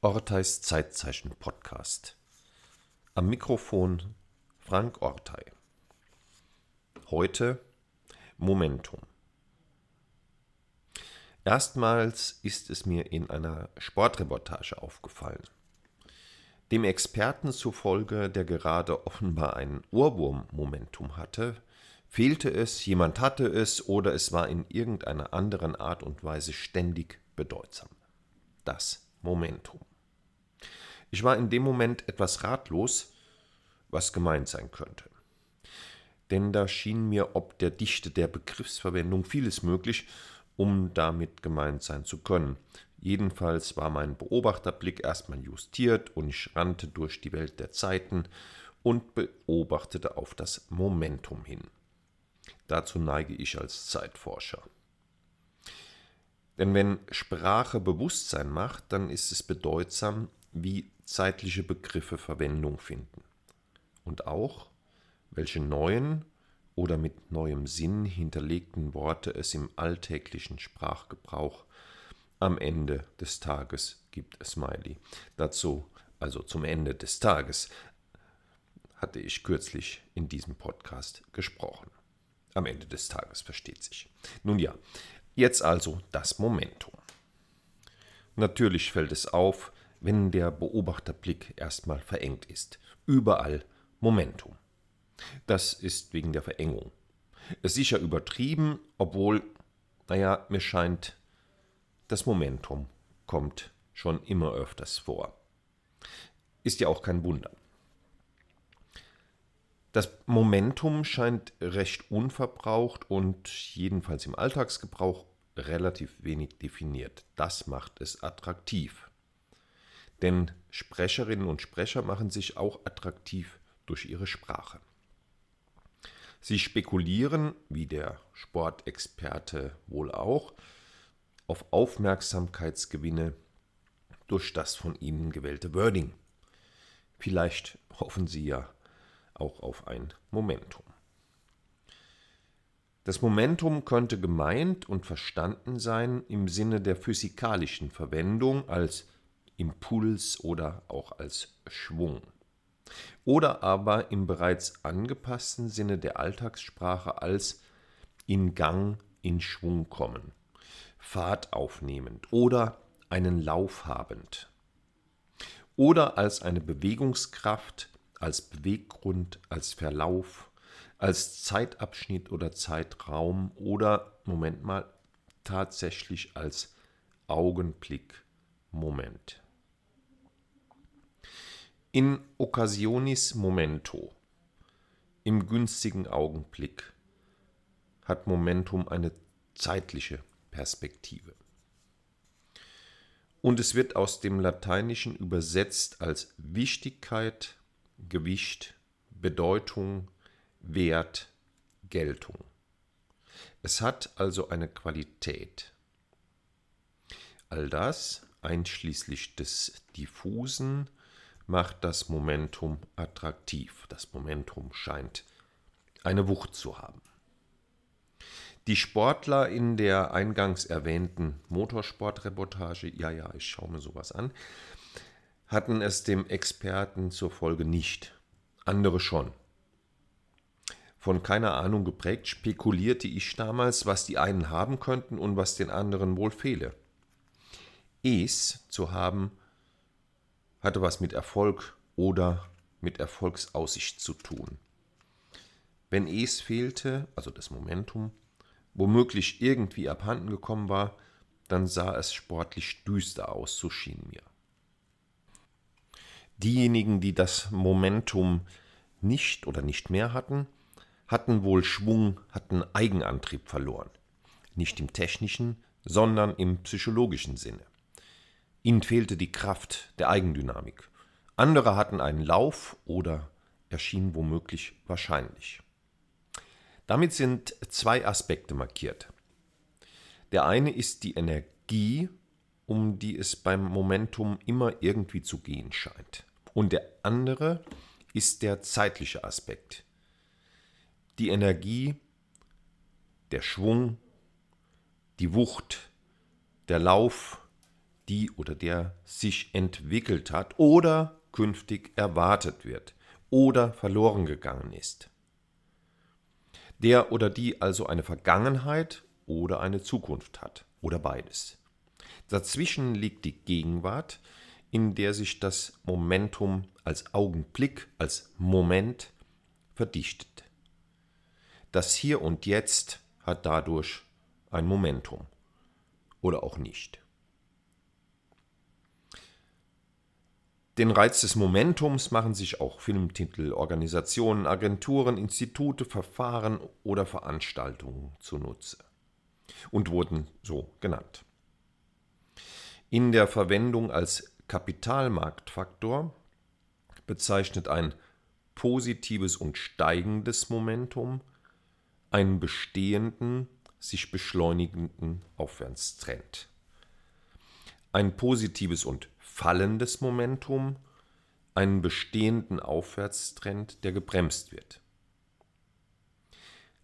Orteis Zeitzeichen Podcast. Am Mikrofon Frank Ortei. Heute Momentum. Erstmals ist es mir in einer Sportreportage aufgefallen. Dem Experten zufolge, der gerade offenbar ein Ohrwurm-Momentum hatte, fehlte es, jemand hatte es oder es war in irgendeiner anderen Art und Weise ständig bedeutsam. Das Momentum. Ich war in dem Moment etwas ratlos, was gemeint sein könnte. Denn da schien mir ob der Dichte der Begriffsverwendung vieles möglich, um damit gemeint sein zu können. Jedenfalls war mein Beobachterblick erstmal justiert und ich rannte durch die Welt der Zeiten und beobachtete auf das Momentum hin. Dazu neige ich als Zeitforscher. Denn wenn Sprache Bewusstsein macht, dann ist es bedeutsam, wie zeitliche Begriffe Verwendung finden. Und auch, welche neuen oder mit neuem Sinn hinterlegten Worte es im alltäglichen Sprachgebrauch am Ende des Tages gibt, Smiley. Dazu, also zum Ende des Tages, hatte ich kürzlich in diesem Podcast gesprochen. Am Ende des Tages versteht sich. Nun ja, jetzt also das Momentum. Natürlich fällt es auf, wenn der Beobachterblick erstmal verengt ist. Überall Momentum. Das ist wegen der Verengung. Es ist sicher übertrieben, obwohl, naja, mir scheint, das Momentum kommt schon immer öfters vor. Ist ja auch kein Wunder. Das Momentum scheint recht unverbraucht und jedenfalls im Alltagsgebrauch relativ wenig definiert. Das macht es attraktiv. Denn Sprecherinnen und Sprecher machen sich auch attraktiv durch ihre Sprache. Sie spekulieren, wie der Sportexperte wohl auch, auf Aufmerksamkeitsgewinne durch das von ihnen gewählte Wording. Vielleicht hoffen sie ja auch auf ein Momentum. Das Momentum könnte gemeint und verstanden sein im Sinne der physikalischen Verwendung als Impuls oder auch als Schwung. Oder aber im bereits angepassten Sinne der Alltagssprache als in Gang, in Schwung kommen, Fahrt aufnehmend oder einen Lauf habend. Oder als eine Bewegungskraft, als Beweggrund, als Verlauf, als Zeitabschnitt oder Zeitraum oder, Moment mal, tatsächlich als Augenblick, Moment. In occasionis momento, im günstigen Augenblick, hat Momentum eine zeitliche Perspektive. Und es wird aus dem Lateinischen übersetzt als Wichtigkeit, Gewicht, Bedeutung, Wert, Geltung. Es hat also eine Qualität. All das, einschließlich des diffusen, macht das Momentum attraktiv. Das Momentum scheint eine Wucht zu haben. Die Sportler in der eingangs erwähnten Motorsportreportage, ja, ja, ich schaue mir sowas an, hatten es dem Experten zur Folge nicht. Andere schon. Von keiner Ahnung geprägt spekulierte ich damals, was die einen haben könnten und was den anderen wohl fehle. Es zu haben hatte was mit Erfolg oder mit Erfolgsaussicht zu tun. Wenn es fehlte, also das Momentum, womöglich irgendwie abhanden gekommen war, dann sah es sportlich düster aus, so schien mir. Diejenigen, die das Momentum nicht oder nicht mehr hatten, hatten wohl Schwung, hatten Eigenantrieb verloren. Nicht im technischen, sondern im psychologischen Sinne. Ihnen fehlte die Kraft der Eigendynamik. Andere hatten einen Lauf oder erschien womöglich wahrscheinlich. Damit sind zwei Aspekte markiert. Der eine ist die Energie, um die es beim Momentum immer irgendwie zu gehen scheint. Und der andere ist der zeitliche Aspekt. Die Energie, der Schwung, die Wucht, der Lauf, die oder der sich entwickelt hat oder künftig erwartet wird oder verloren gegangen ist. Der oder die also eine Vergangenheit oder eine Zukunft hat oder beides. Dazwischen liegt die Gegenwart, in der sich das Momentum als Augenblick, als Moment verdichtet. Das Hier und Jetzt hat dadurch ein Momentum oder auch nicht. Den Reiz des Momentums machen sich auch Filmtitel, Organisationen, Agenturen, Institute, Verfahren oder Veranstaltungen zunutze und wurden so genannt. In der Verwendung als Kapitalmarktfaktor bezeichnet ein positives und steigendes Momentum einen bestehenden, sich beschleunigenden Aufwärtstrend. Ein positives und fallendes Momentum einen bestehenden Aufwärtstrend, der gebremst wird.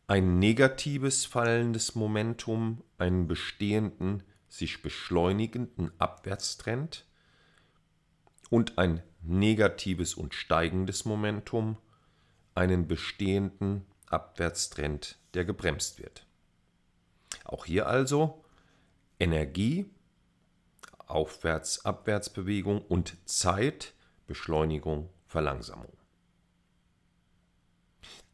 Ein negatives fallendes Momentum einen bestehenden, sich beschleunigenden Abwärtstrend und ein negatives und steigendes Momentum einen bestehenden Abwärtstrend, der gebremst wird. Auch hier also Energie Aufwärts-Abwärtsbewegung und Zeit, Beschleunigung, Verlangsamung.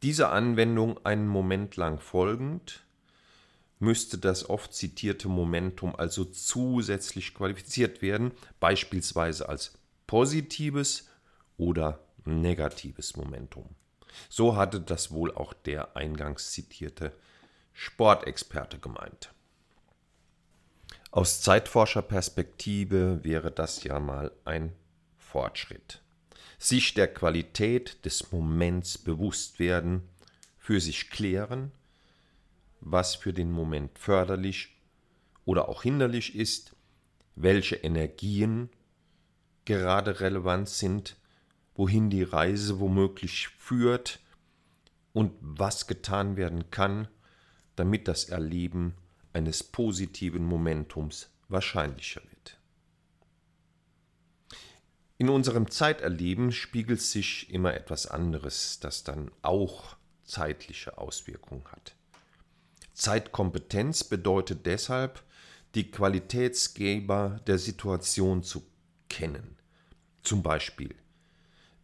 Dieser Anwendung einen Moment lang folgend, müsste das oft zitierte Momentum also zusätzlich qualifiziert werden, beispielsweise als positives oder negatives Momentum. So hatte das wohl auch der eingangs zitierte Sportexperte gemeint. Aus Zeitforscherperspektive wäre das ja mal ein Fortschritt. Sich der Qualität des Moments bewusst werden, für sich klären, was für den Moment förderlich oder auch hinderlich ist, welche Energien gerade relevant sind, wohin die Reise womöglich führt und was getan werden kann, damit das Erleben eines positiven Momentums wahrscheinlicher wird. In unserem Zeiterleben spiegelt sich immer etwas anderes, das dann auch zeitliche Auswirkungen hat. Zeitkompetenz bedeutet deshalb, die Qualitätsgeber der Situation zu kennen, zum Beispiel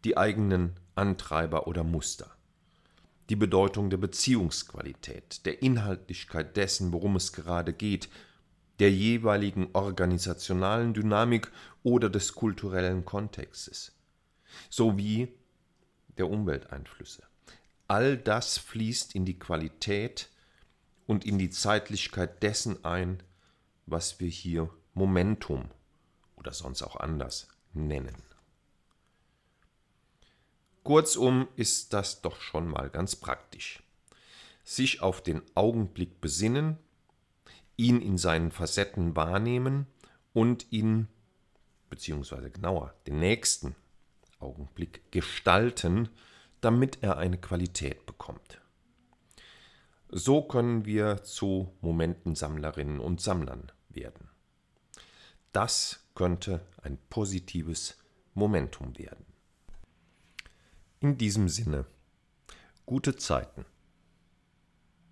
die eigenen Antreiber oder Muster die Bedeutung der Beziehungsqualität, der Inhaltlichkeit dessen, worum es gerade geht, der jeweiligen organisationalen Dynamik oder des kulturellen Kontextes, sowie der Umwelteinflüsse. All das fließt in die Qualität und in die Zeitlichkeit dessen ein, was wir hier Momentum oder sonst auch anders nennen. Kurzum ist das doch schon mal ganz praktisch. Sich auf den Augenblick besinnen, ihn in seinen Facetten wahrnehmen und ihn, beziehungsweise genauer, den nächsten Augenblick gestalten, damit er eine Qualität bekommt. So können wir zu Momentensammlerinnen und Sammlern werden. Das könnte ein positives Momentum werden. In diesem Sinne, gute Zeiten.